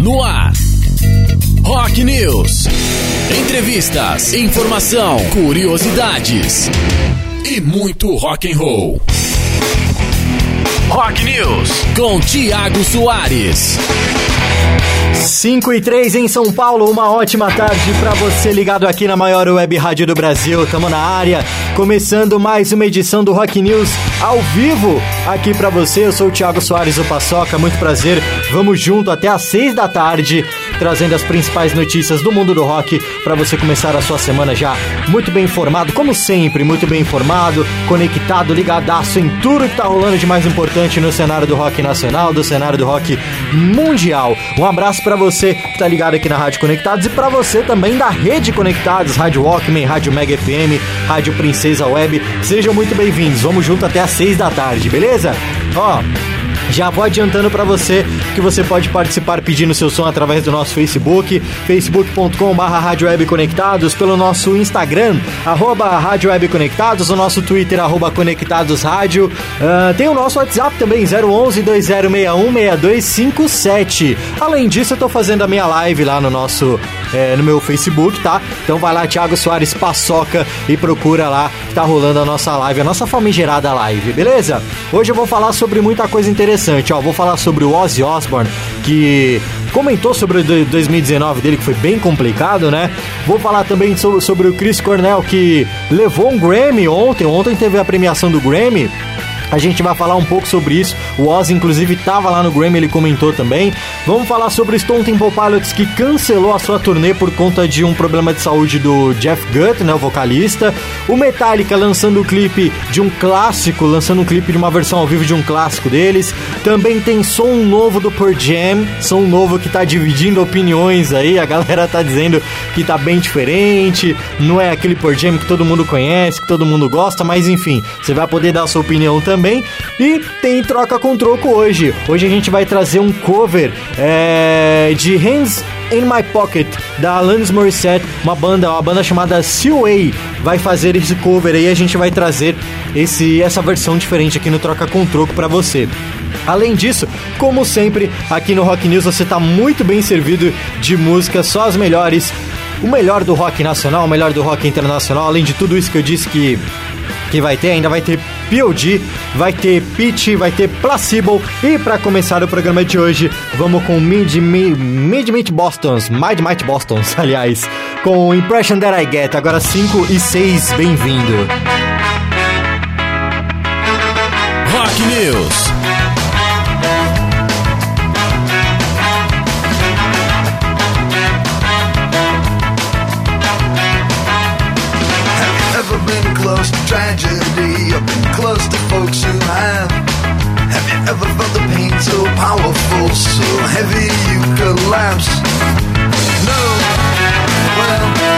no ar. Rock News. Entrevistas, informação, curiosidades e muito rock and roll. Rock News com Tiago Soares. 5 e 3 em São Paulo, uma ótima tarde para você ligado aqui na maior web rádio do Brasil. Tamo na área, começando mais uma edição do Rock News ao vivo aqui para você. Eu sou o Thiago Soares do Paçoca, muito prazer. Vamos junto até às 6 da tarde, trazendo as principais notícias do mundo do rock para você começar a sua semana já muito bem informado, como sempre, muito bem informado, conectado, ligadaço em tudo que tá rolando de mais importante no cenário do rock nacional, do cenário do rock mundial. Um abraço para você que tá ligado aqui na Rádio Conectados e para você também da Rede Conectados, Rádio Walkman, Rádio Mega FM, Rádio Princesa Web. Sejam muito bem-vindos. Vamos junto até às 6 da tarde, beleza? Ó, já vou adiantando para você que você pode participar pedindo seu som através do nosso Facebook, facebook.com.br Rádio Web Conectados, pelo nosso Instagram, arroba Rádio Web Conectados, o nosso Twitter, arroba Conectados Rádio. Uh, tem o nosso WhatsApp também, 011 2061 6257. Além disso, eu tô fazendo a minha live lá no nosso, é, no meu Facebook, tá? Então vai lá, Thiago Soares Paçoca e procura lá que tá rolando a nossa live, a nossa famigerada live, beleza? Hoje eu vou falar sobre muita coisa interessante, ó. Vou falar sobre o Ozzy Osbourne, que comentou sobre o 2019 dele, que foi bem complicado, né? Vou falar também sobre, sobre o Chris Cornell, que levou um Grammy ontem. Ontem teve a premiação do Grammy. A gente vai falar um pouco sobre isso. O Oz, inclusive, estava lá no Grammy, ele comentou também. Vamos falar sobre o Stone Temple Pilots, que cancelou a sua turnê por conta de um problema de saúde do Jeff Gutt, né, o vocalista. O Metallica lançando o clipe de um clássico, lançando um clipe de uma versão ao vivo de um clássico deles. Também tem som novo do Pearl Jam, som novo que tá dividindo opiniões aí. A galera tá dizendo que tá bem diferente, não é aquele Pearl Jam que todo mundo conhece, que todo mundo gosta, mas enfim, você vai poder dar a sua opinião também também. E tem troca com troco hoje. Hoje a gente vai trazer um cover é, de Hands in My Pocket da Alanis Morissette, uma banda, uma banda chamada Seaway vai fazer esse cover aí. A gente vai trazer esse essa versão diferente aqui no troca com troco para você. Além disso, como sempre, aqui no Rock News você está muito bem servido de músicas, só as melhores, o melhor do rock nacional, o melhor do rock internacional. Além de tudo isso que eu disse que que vai ter, ainda vai ter POD, vai ter Pitch, vai ter Placebo. E para começar o programa de hoje, vamos com Mid, Mid, Mid Meat Bostons, Mid Might Bostons, aliás, com Impression That I Get, agora 5 e 6, bem-vindo. Rock News. close to ever felt the pain so powerful, so heavy you collapse? No, well,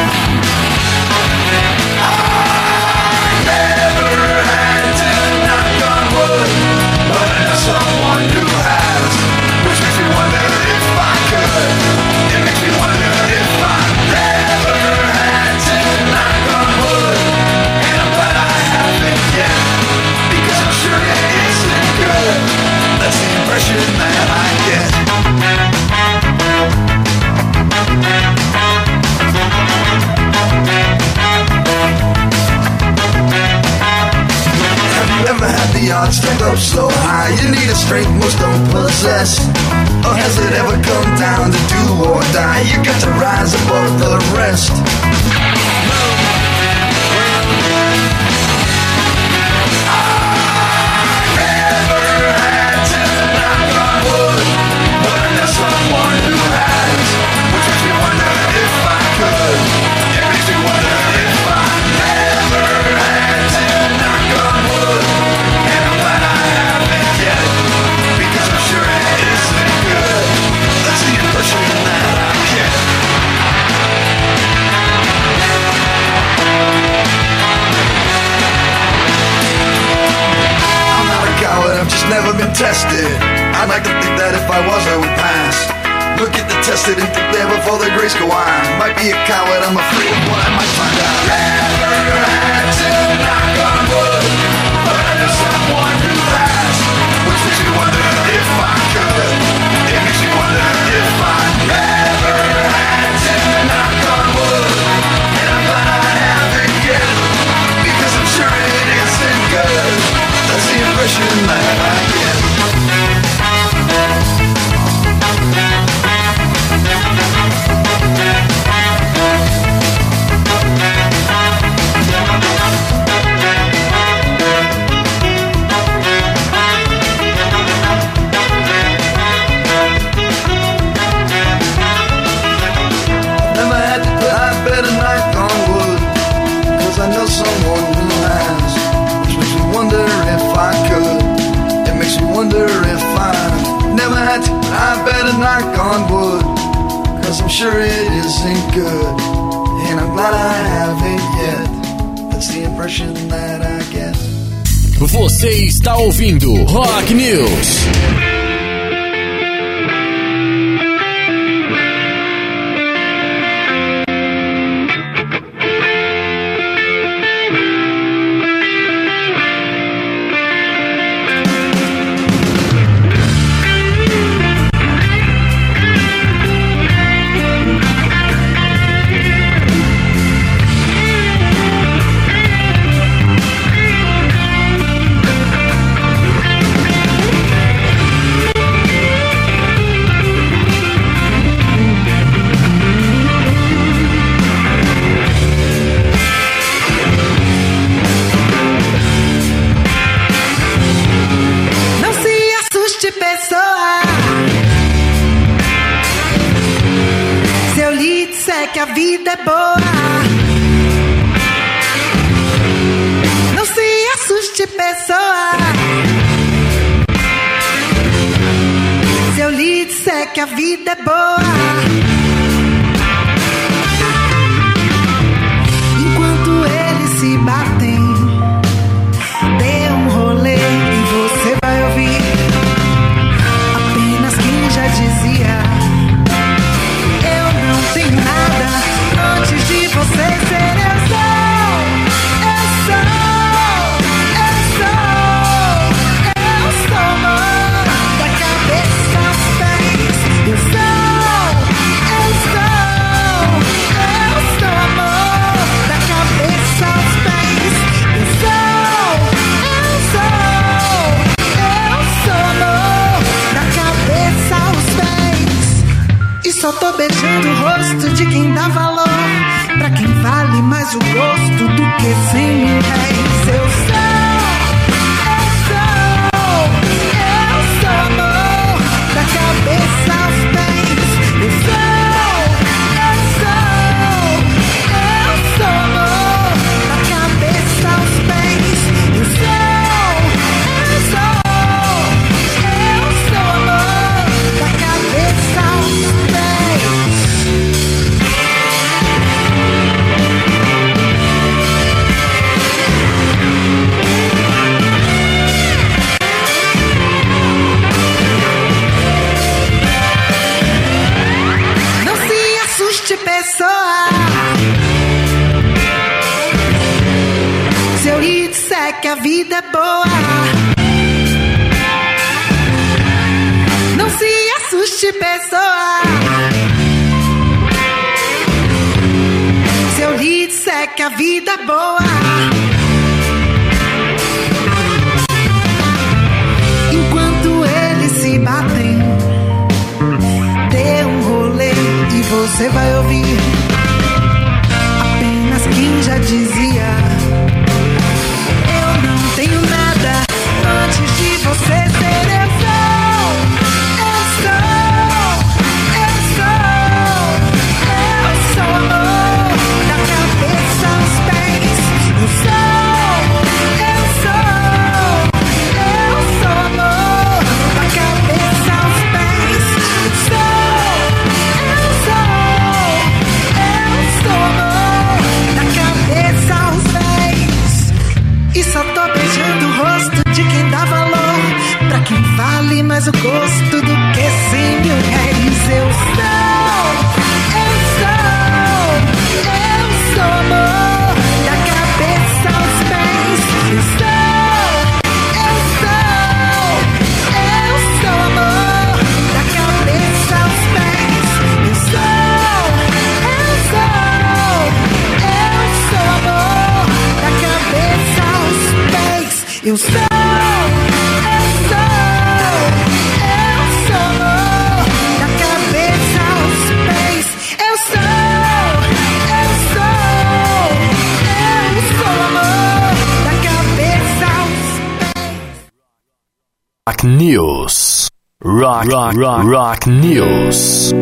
News. disser que a vida é boa. de quem dá valor, pra quem vale mais o gosto do que sem. mil. boa. Se eu lhe disser que a vida é boa, não se assuste, pessoa. Se eu lhe disser que a vida é boa. batem. Dê um rolê e você vai ouvir. Quem já dizia. gosto do que sim, me reis eu sou. Eu sou, eu sou amor, da cabeça aos pés. Eu sou, eu sou, eu sou amor, da cabeça aos pés. Eu sou, eu sou, eu sou amor, da cabeça aos pés. Eu sou. Rock News. Rock, rock, rock, rock News.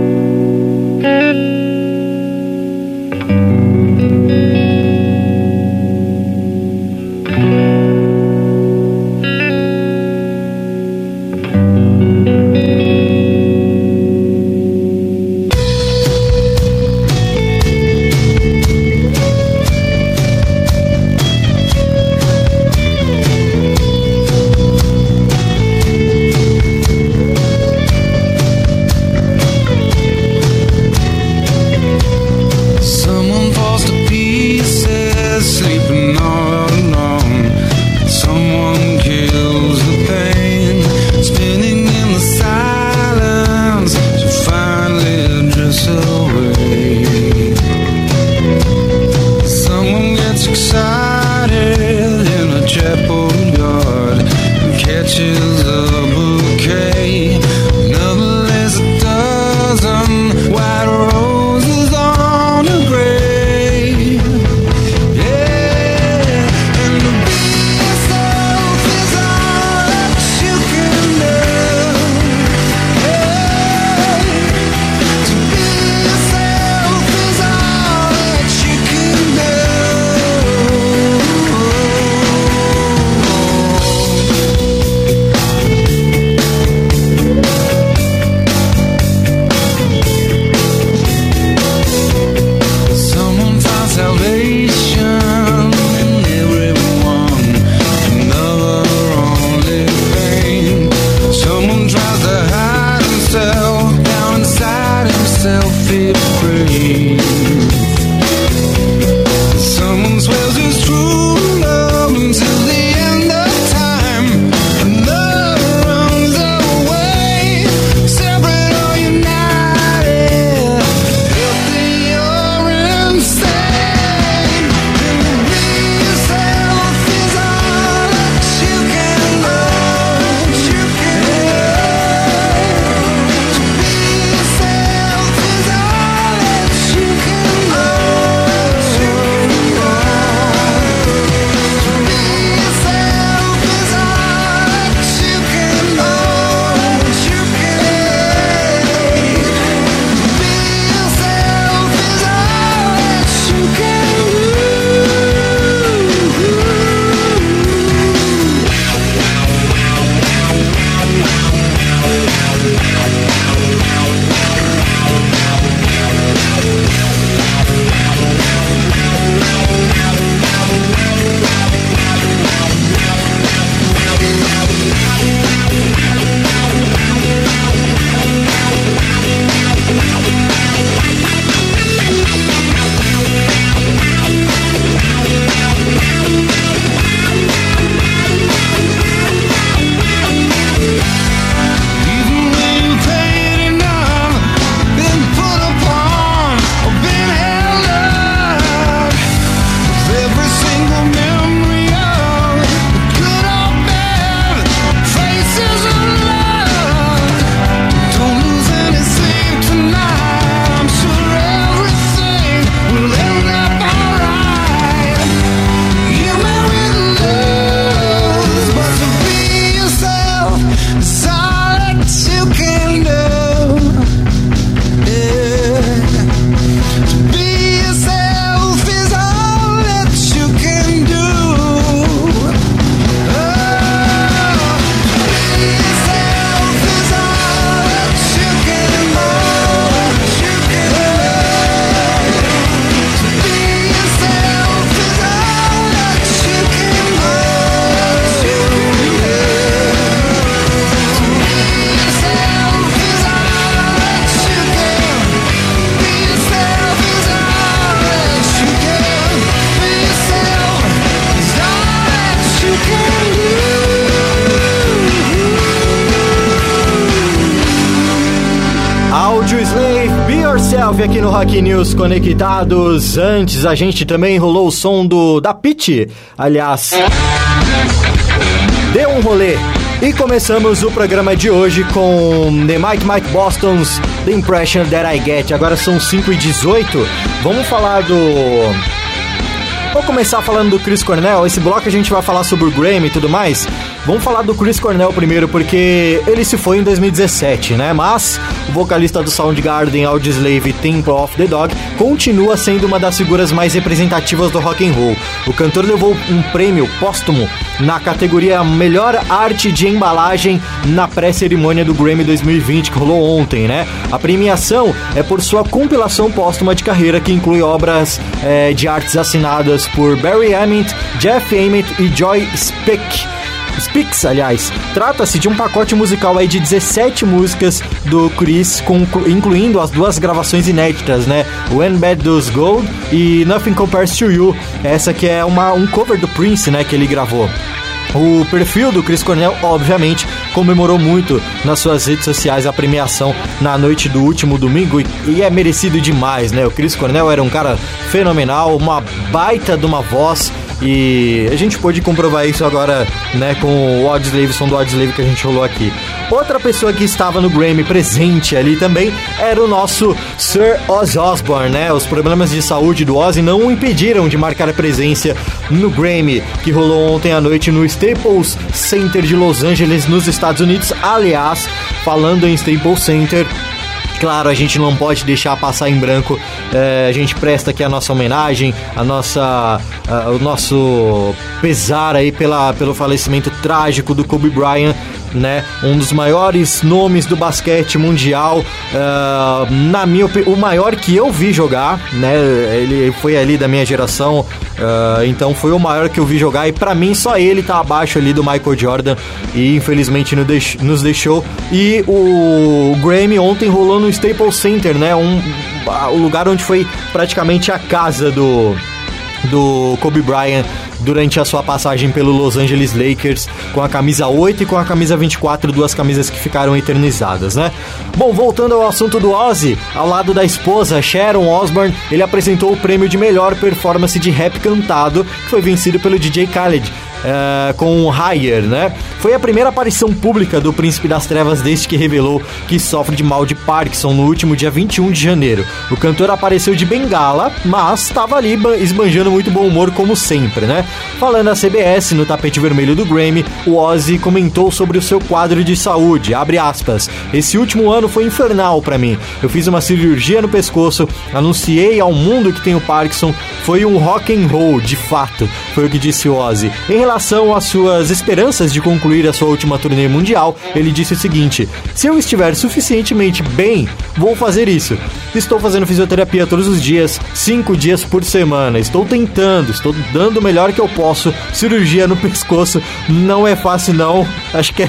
Conectados. Antes a gente também rolou o som do da Pitty, aliás. Deu um rolê. E começamos o programa de hoje com The Mike Mike Boston's The Impression That I Get. Agora são 5 e 18 Vamos falar do Vou começar falando do Chris Cornell. Esse bloco a gente vai falar sobre o Grammy e tudo mais. Vamos falar do Chris Cornell primeiro, porque ele se foi em 2017, né? Mas o vocalista do Soundgarden, Audioslave Temple of the Dog, continua sendo uma das figuras mais representativas do rock and roll. O cantor levou um prêmio póstumo na categoria Melhor Arte de Embalagem na pré-cerimônia do Grammy 2020, que rolou ontem, né? A premiação é por sua compilação póstuma de carreira, que inclui obras eh, de artes assinadas por Barry Emmett, Jeff Emmett e Joy Speck. Speaks, aliás, trata-se de um pacote musical aí de 17 músicas do Chris, incluindo as duas gravações inéditas, né? When Bad Does Gold e Nothing Compares to You. Essa que é uma, um cover do Prince, né, que ele gravou. O perfil do Chris Cornell, obviamente, comemorou muito nas suas redes sociais a premiação na noite do último domingo e é merecido demais, né? O Chris Cornell era um cara fenomenal, uma baita de uma voz e a gente pôde comprovar isso agora, né, com o Audioslave, som do Audioslave que a gente rolou aqui. Outra pessoa que estava no Grammy presente ali também era o nosso Sir Ozzy Osbourne, né? Os problemas de saúde do Ozzy não o impediram de marcar a presença no Grammy, que rolou ontem à noite no Staples Center de Los Angeles, nos Estados Unidos. Aliás, falando em Staples Center, Claro, a gente não pode deixar passar em branco. É, a gente presta aqui a nossa homenagem, a nossa, a- o nosso pesar aí pela, pelo falecimento trágico do Kobe Bryant, né? Um dos maiores nomes do basquete mundial. ah, na minha o maior que eu vi jogar, né? Ele foi ali da minha geração, ah, então foi o maior que eu vi jogar e pra mim só ele tá abaixo ali do Michael Jordan e infelizmente nos deixou. E o Grammy ontem rolou no Staples Center, né? Um, o lugar onde foi praticamente a casa do do Kobe Bryant durante a sua passagem pelo Los Angeles Lakers com a camisa 8 e com a camisa 24, duas camisas que ficaram eternizadas, né? Bom, voltando ao assunto do Ozzy, ao lado da esposa Sharon Osbourne, ele apresentou o prêmio de melhor performance de rap cantado, que foi vencido pelo DJ Khaled. Eh, com o Higher, né? Foi a primeira aparição pública do Príncipe das Trevas desde que revelou que sofre de mal de Parkinson no último dia 21 de janeiro. O cantor apareceu de bengala, mas estava ali ba- esbanjando muito bom humor como sempre, né? Falando a CBS no tapete vermelho do Grammy, o Ozzy comentou sobre o seu quadro de saúde, abre aspas, esse último ano foi infernal pra mim. Eu fiz uma cirurgia no pescoço, anunciei ao mundo que tenho Parkinson, foi um rock and roll, de fato, foi o que disse o Ozzy. Em relação às suas esperanças de concluir a sua última turnê mundial, ele disse o seguinte: Se eu estiver suficientemente bem, vou fazer isso. Estou fazendo fisioterapia todos os dias, cinco dias por semana. Estou tentando, estou dando o melhor que eu posso. Cirurgia no pescoço não é fácil, não. Acho que é.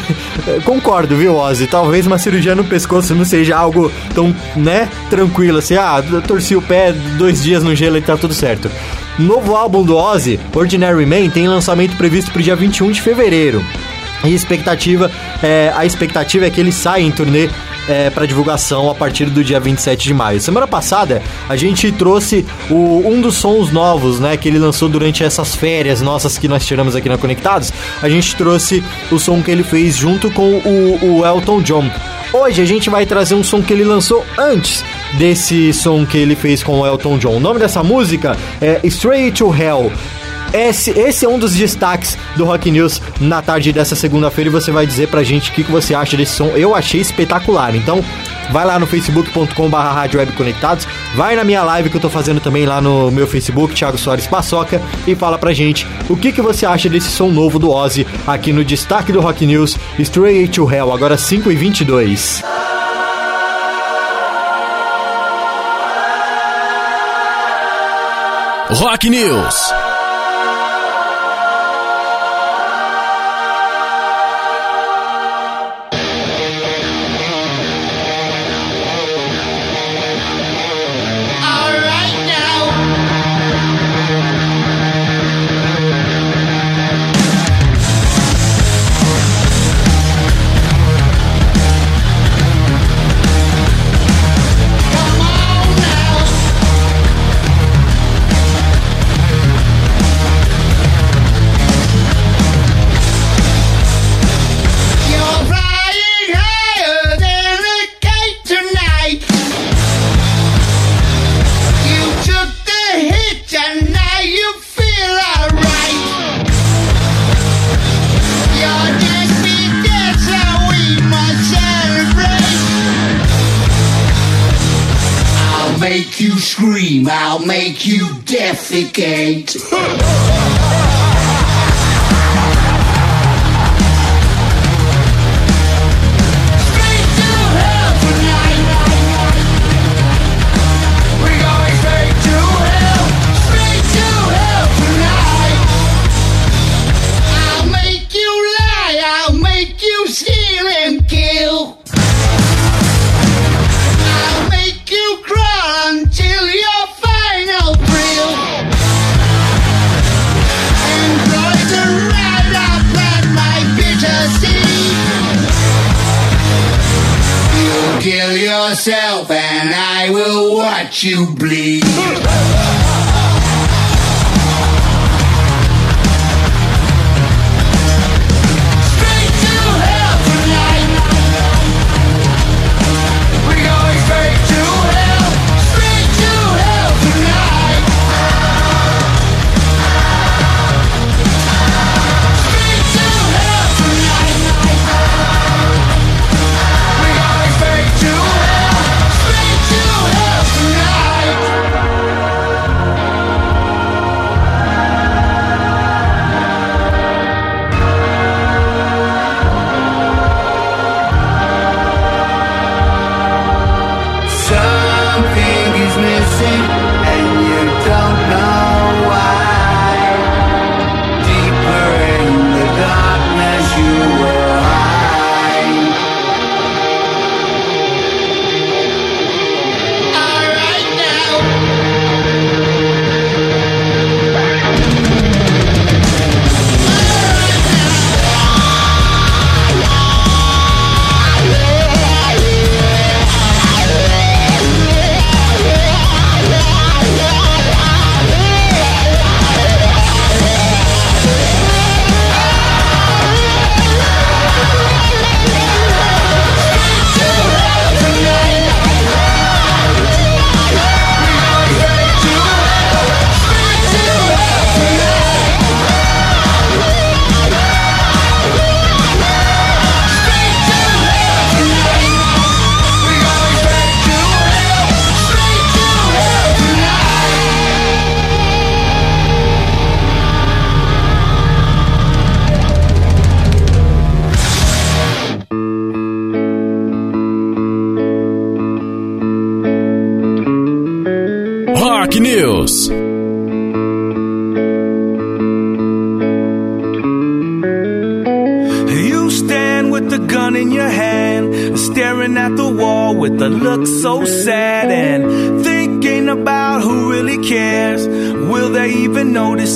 Concordo, viu, Ozzy? Talvez uma cirurgia no pescoço não seja algo tão, né, tranquilo assim. Ah, torci o pé dois dias no gelo e tá tudo certo. Novo álbum do Ozzy, Ordinary Man, tem lançamento previsto pro dia 21 de fevereiro. E expectativa é, a expectativa é que ele saia em turnê é, para divulgação a partir do dia 27 de maio. Semana passada a gente trouxe o- um dos sons novos, né, que ele lançou durante essas férias nossas que nós tiramos aqui na Conectados. A gente trouxe o som que ele fez junto com o, o Elton John. Hoje a gente vai trazer um som que ele lançou antes desse som que ele fez com o Elton John. O nome dessa música é Straight to Hell. Esse, esse é um dos destaques do Rock News na tarde dessa segunda-feira e você vai dizer pra gente o que, que você acha desse som. Eu achei espetacular, então vai lá no facebook.com.br Conectados, vai na minha live que eu tô fazendo também lá no meu Facebook, Thiago Soares Paçoca, e fala pra gente o que, que você acha desse som novo do Ozzy aqui no destaque do Rock News, Straight to Hell, agora 5h22. Rock News. make you scream, I'll make you defecate. you bleed.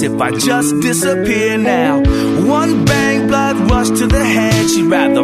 if I just disappear now. One bang, blood rush to the head. She'd rather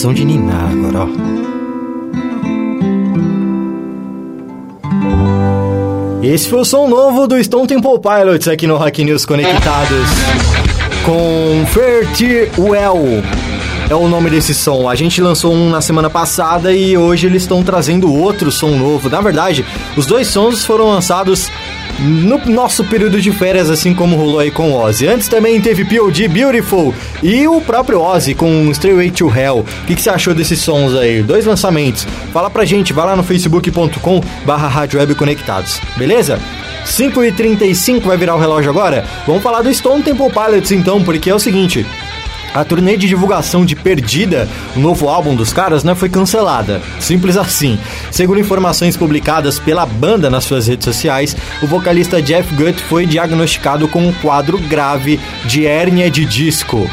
De ninar agora, ó. Esse foi o som novo do Stone Temple Pilots aqui no Rock News Conectados. Com Fertir Well é o nome desse som. A gente lançou um na semana passada e hoje eles estão trazendo outro som novo. Na verdade, os dois sons foram lançados no nosso período de férias, assim como rolou aí com Ozzy. Antes também teve POD Beautiful e o próprio Ozzy com Straight to Hell. O que, que, você achou desses sons aí? Dois lançamentos. Fala pra gente, vai lá no facebook.com barra Conectados, beleza? 5h35 vai virar o relógio agora? Vamos falar do Stone Temple Pilots então, porque é o seguinte... A turnê de divulgação de Perdida, o novo álbum dos caras, né, foi cancelada. Simples assim. Segundo informações publicadas pela banda nas suas redes sociais, o vocalista Jeff Gutt foi diagnosticado com um quadro grave de hérnia de disco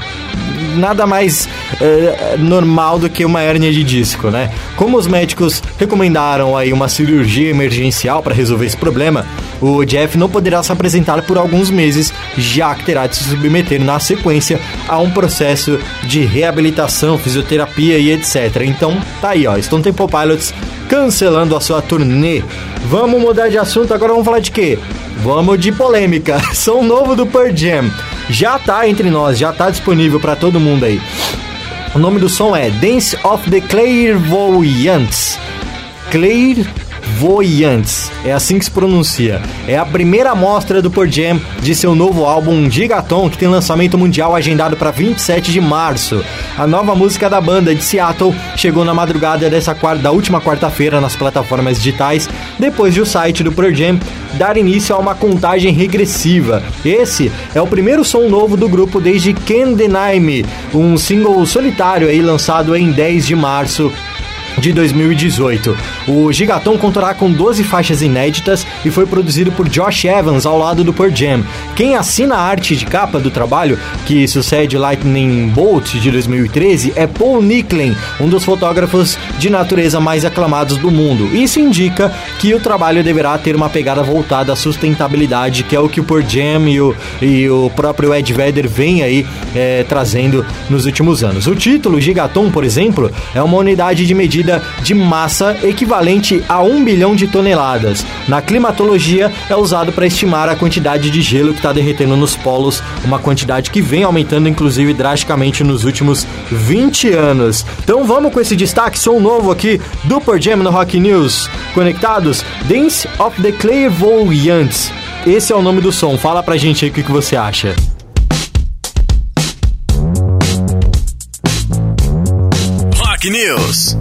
nada mais eh, normal do que uma hérnia de disco, né? Como os médicos recomendaram aí uma cirurgia emergencial para resolver esse problema, o Jeff não poderá se apresentar por alguns meses, já que terá de se submeter na sequência a um processo de reabilitação, fisioterapia e etc. Então, tá aí, ó, Stone Temple Pilots cancelando a sua turnê. Vamos mudar de assunto, agora vamos falar de quê? Vamos de polêmica. Som novo do Pearl Jam. Já tá entre nós, já tá disponível para todo mundo aí. O nome do som é Dance of the Clairvoyants. Clairvoyants, é assim que se pronuncia. É a primeira amostra do Pearl Jam de seu novo álbum Gigaton, que tem lançamento mundial agendado para 27 de março. A nova música da banda de Seattle chegou na madrugada dessa quarta, da última quarta-feira nas plataformas digitais, depois de o site do Pearl Jam dar início a uma contagem regressiva. Esse é o primeiro som novo do grupo desde Can't Deny Me, um single solitário aí lançado em 10 de março de 2018. O Gigaton contará com 12 faixas inéditas e foi produzido por Josh Evans ao lado do Pearl Jam. Quem assina a arte de capa do trabalho, que sucede Lightning Bolt de 2013, é Paul Nicklin, um dos fotógrafos de natureza mais aclamados do mundo. Isso indica que o trabalho deverá ter uma pegada voltada à sustentabilidade, que é o que o Pearl Jam e o, e o próprio Ed Vedder vem aí é, trazendo nos últimos anos. O título Gigaton, por exemplo, é uma unidade de medida de massa equivalente a 1 bilhão de toneladas. Na climatologia, é usado para estimar a quantidade de gelo que está derretendo nos polos, uma quantidade que vem aumentando inclusive drasticamente nos últimos 20 anos. Então vamos com esse destaque, som novo aqui do Pearl Jam no Rock News. Conectados? Dance of the Clairvoyants. Esse é o nome do som. Fala pra gente aí o que, que você acha. Rock News.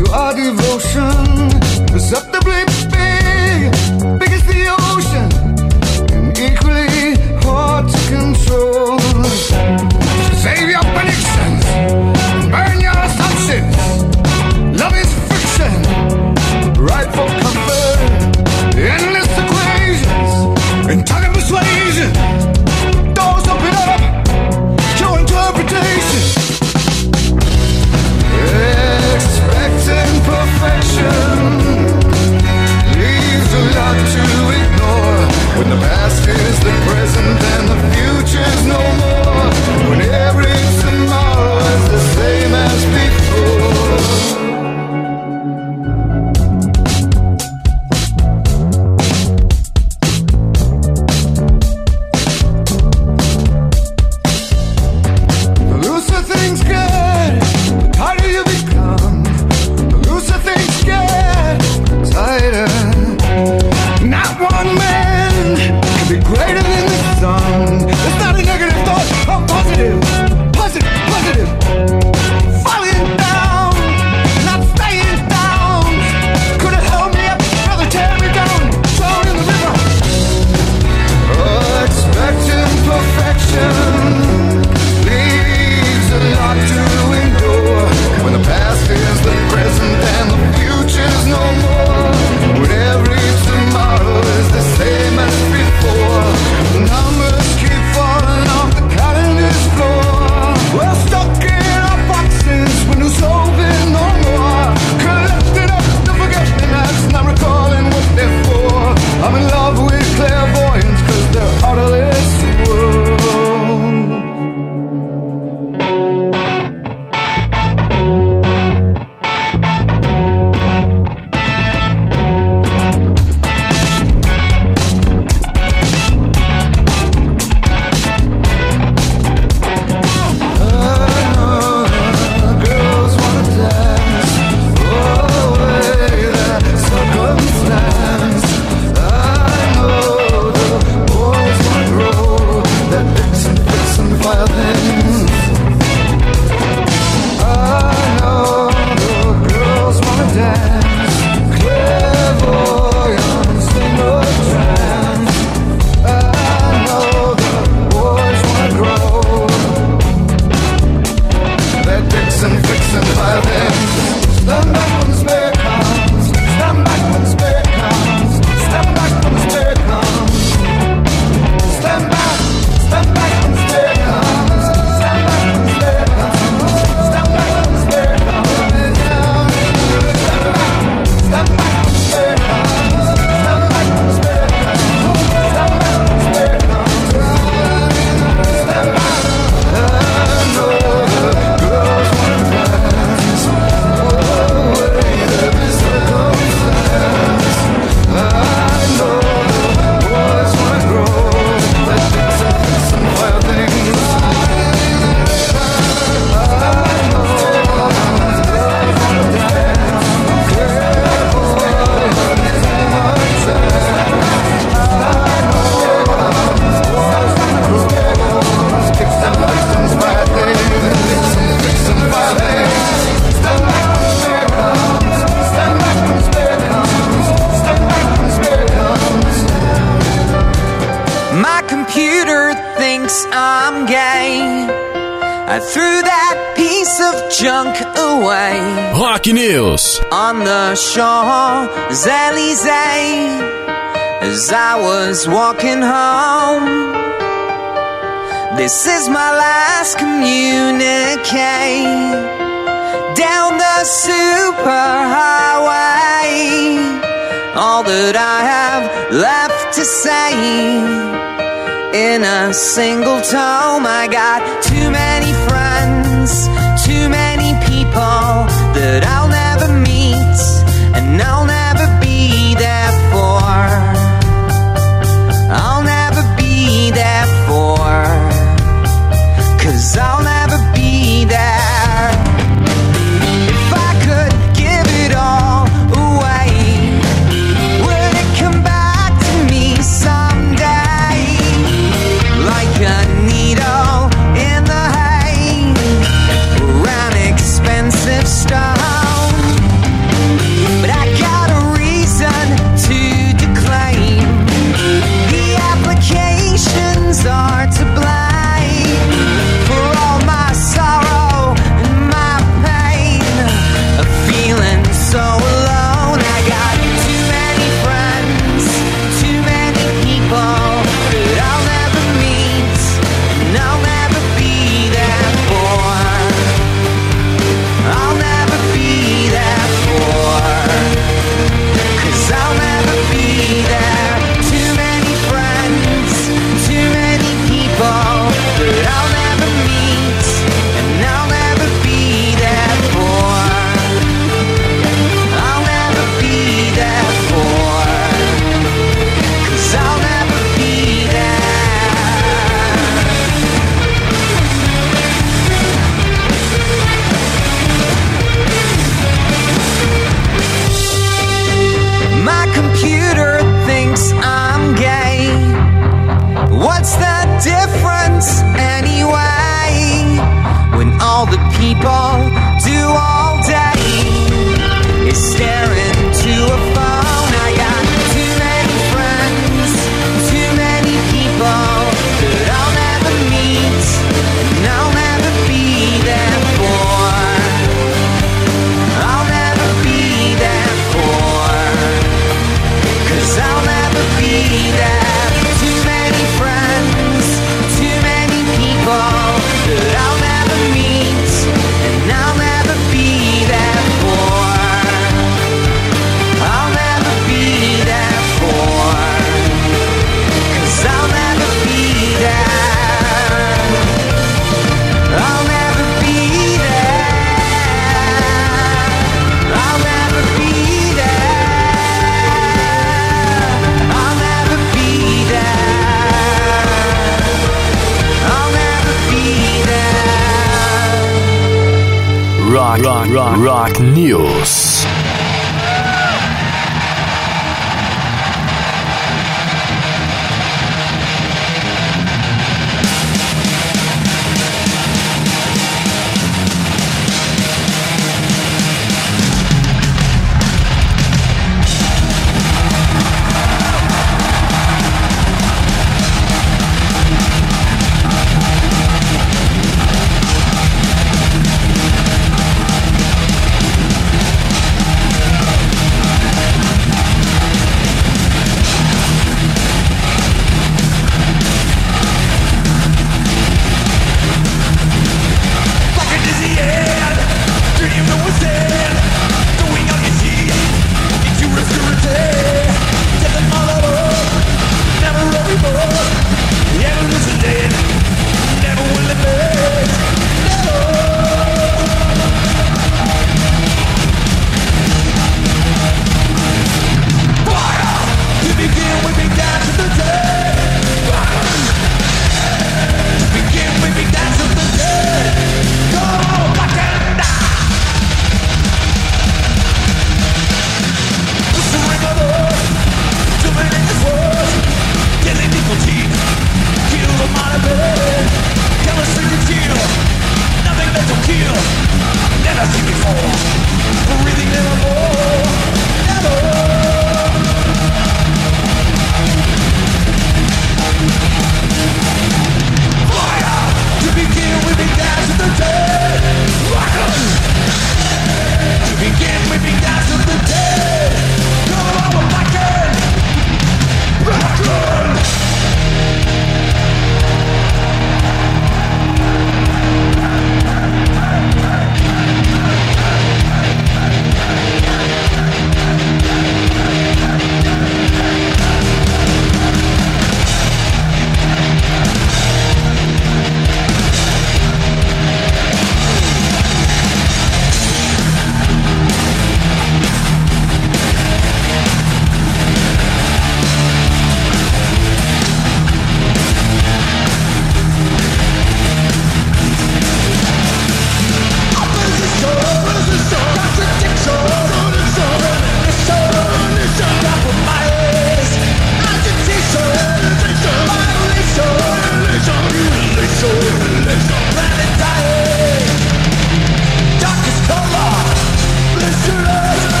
the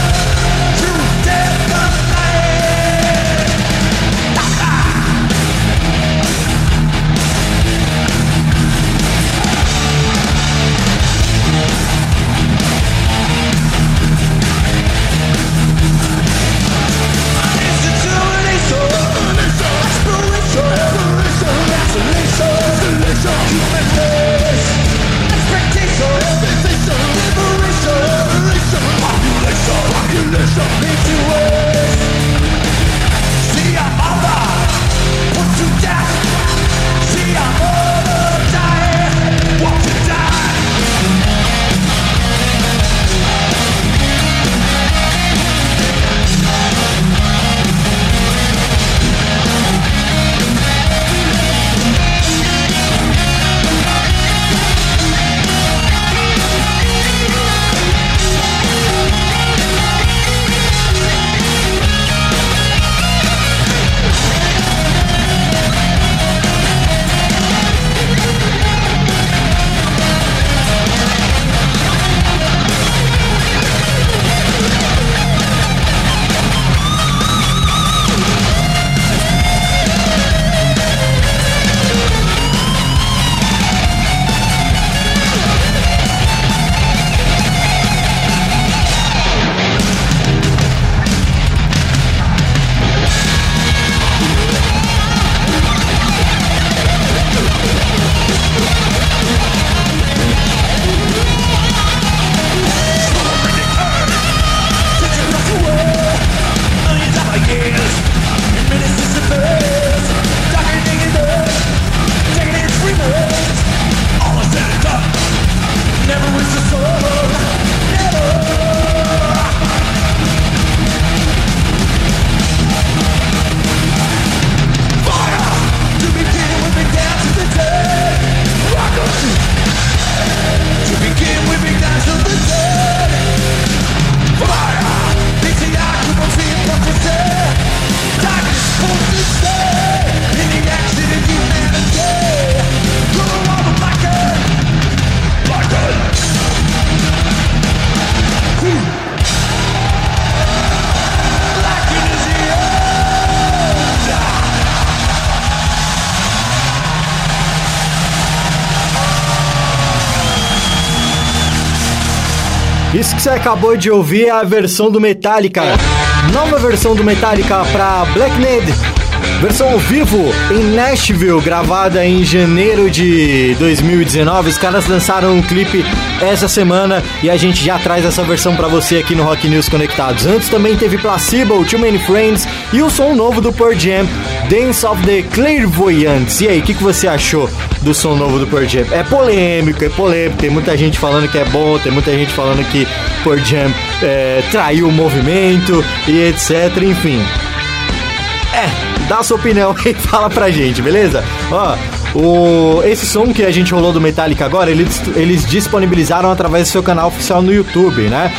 acabou de ouvir a versão do Metallica. Nova versão do Metallica para Black Ned. Versão ao vivo em Nashville, gravada em janeiro de 2019. Os caras lançaram um clipe essa semana e a gente já traz essa versão pra você aqui no Rock News Conectados. Antes também teve Placebo, Too Many Friends e o som novo do Pearl Jam, Dance of the Clairvoyants. E aí, o que, que você achou do som novo do Pearl Jam? É polêmico, é polêmico. Tem muita gente falando que é bom, tem muita gente falando que Pearl Jam é, traiu o movimento e etc. Enfim, é, dá a sua opinião e fala pra gente, beleza? Ó, o, esse som que a gente rolou do Metallica agora, eles, eles disponibilizaram através do seu canal oficial no YouTube, né?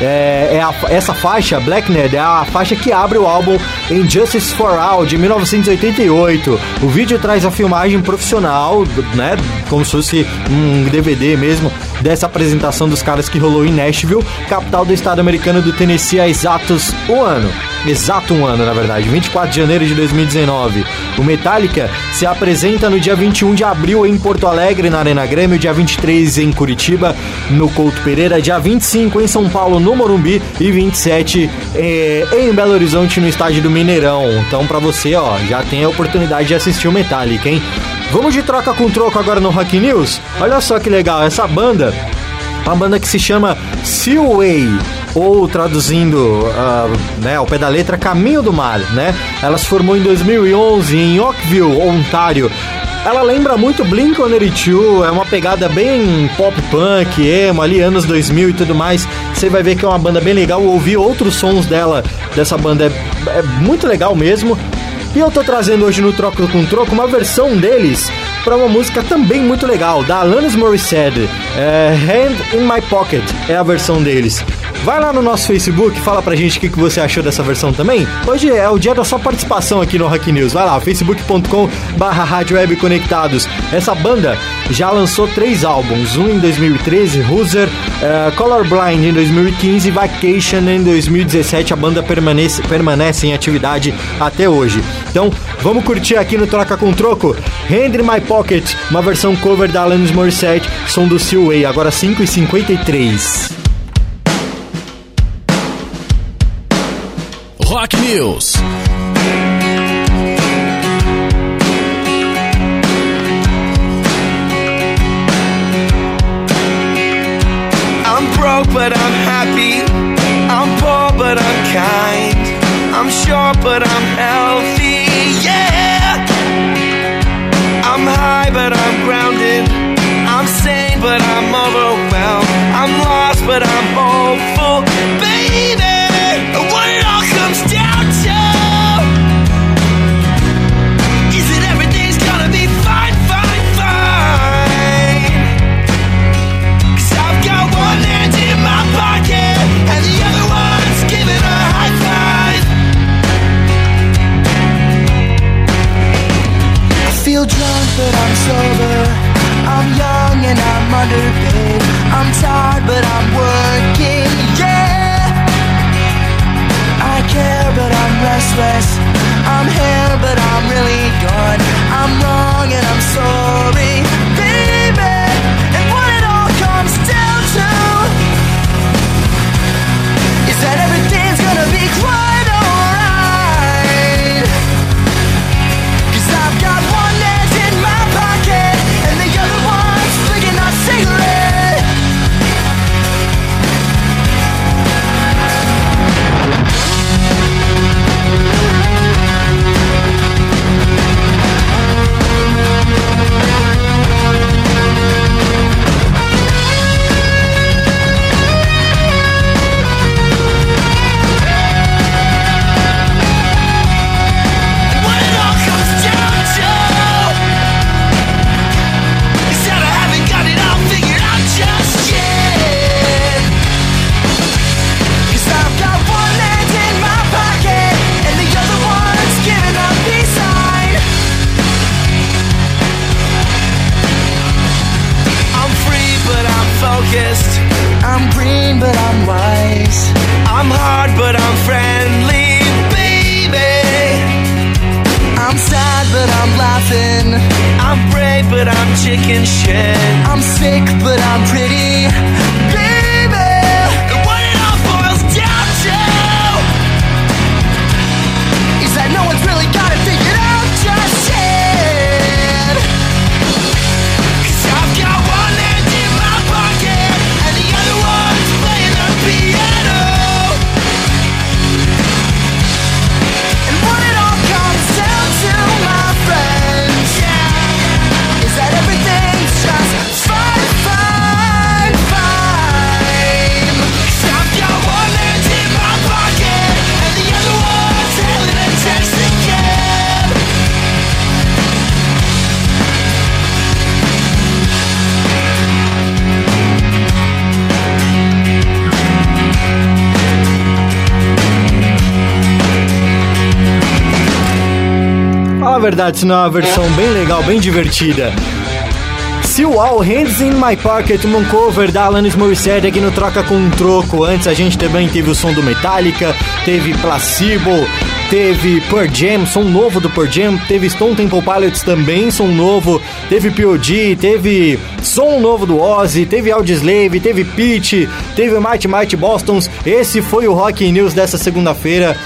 É, é a- essa faixa, Black Nerd, é a faixa que abre o álbum Injustice for All, de 1988. O vídeo traz a filmagem profissional, né? Como se fosse um DVD mesmo, dessa apresentação dos caras que rolou em Nashville, capital do estado americano do Tennessee, há exatos um ano. Exato um ano, na verdade, 24 de janeiro de 2019. O Metallica se apresenta no dia 21 de abril em Porto Alegre, na Arena Grêmio, dia 23 em Curitiba, no Couto Pereira, dia 25 em São Paulo, no Morumbi, e 27 eh, em Belo Horizonte, no estádio do Mineirão. Então, pra você, ó, já tem a oportunidade de assistir o Metallica, hein? Vamos de troca com troco agora no Rock News? Olha só que legal, essa banda uma banda que se chama Seaway, ou traduzindo ah, né, ao pé da letra, Caminho do Mar, né? Ela se formou em 2011 em Oakville, Ontário. Ela lembra muito Blink-182, é uma pegada bem pop punk, emo, ali anos 2000 e tudo mais. Você vai ver que é uma banda bem legal. Ouvir outros sons dela, dessa banda, é, é muito legal mesmo. E eu tô trazendo hoje no Troco com Troco uma versão deles para uma música também muito legal, da Alanis Morissette. É, Hand in My Pocket é a versão deles. Vai lá no nosso Facebook, fala pra gente o que, você achou dessa versão também. Hoje é o dia da sua participação aqui no Rock News. Vai lá, facebook.com barra Rádio Web Conectados. Essa banda já lançou três álbuns, um em 2013, Hoser, eh, Colorblind em 2015 e Vacation em 2017. A banda permanece, permanece em atividade até hoje. Então, vamos curtir aqui no Troca com Troco. Hand in My Pocket, uma versão cover da Alanis Morissette, som do Seaway, agora 5h53. Rock News. I'm broke, but I'm happy. I'm poor, but I'm kind. I'm short, but I'm healthy. But I'm sober. I'm young and I'm underpaid. I'm tired, but I'm working, yeah. I care, but I'm restless. I'm here, but I'm really gone. I'm wrong verdade, isso não é uma versão bem legal, bem divertida. Se o All Hands in My Pocket, um cover da Alanis Morissette aqui no Troca com um Troco. Antes a gente também teve o som do Metallica, teve Placebo, teve Pearl Jam, som novo do Pearl Jam, teve Stone Temple Pilots também, som novo, teve P.O.D., teve som novo do Ozzy, teve Audioslave, teve Pitch, teve Mighty Mighty Bostons. Esse foi o Rock News dessa segunda-feira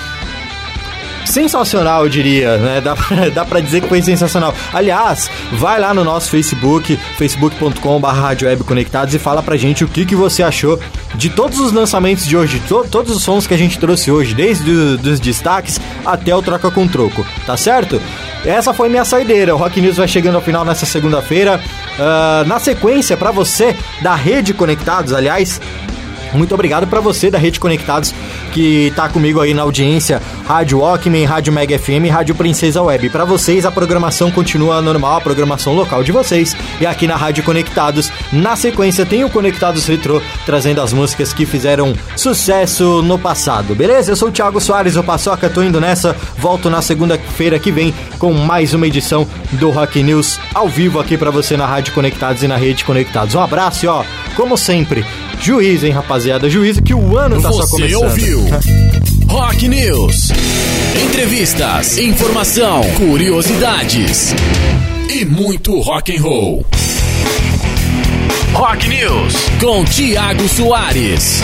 sensacional, eu diria, né? Dá, dá pra dizer que foi sensacional. Aliás, vai lá no nosso Facebook, facebook.com.br Conectados e fala pra gente o que, que você achou de todos os lançamentos de hoje, to- todos os sons que a gente trouxe hoje, desde o- dos destaques até o Troca com Troco, tá certo? Essa foi minha saideira. O Rock News vai chegando ao final nessa segunda-feira. Ah, na sequência, pra você da Rede Conectados, aliás, muito obrigado para você da Rede Conectados que tá comigo aí na audiência, Rádio Walkman, Rádio Mega FM, Rádio Princesa Web. Para vocês a programação continua normal, a programação local de vocês. E aqui na Rádio Conectados, na sequência tem o Conectados Retro trazendo as músicas que fizeram sucesso no passado. Beleza? Eu sou o Thiago Soares, o Paçoca, tô indo nessa. Volto na segunda-feira que vem com mais uma edição do Rock News ao vivo aqui para você na Rádio Conectados e na Rede Conectados. Um abraço e ó, como sempre, juízo, hein, rapaziada? Juízo que o ano tá só Você começando. ouviu? Rock News. Entrevistas, informação, curiosidades e muito rock and roll. Rock News com Tiago Soares.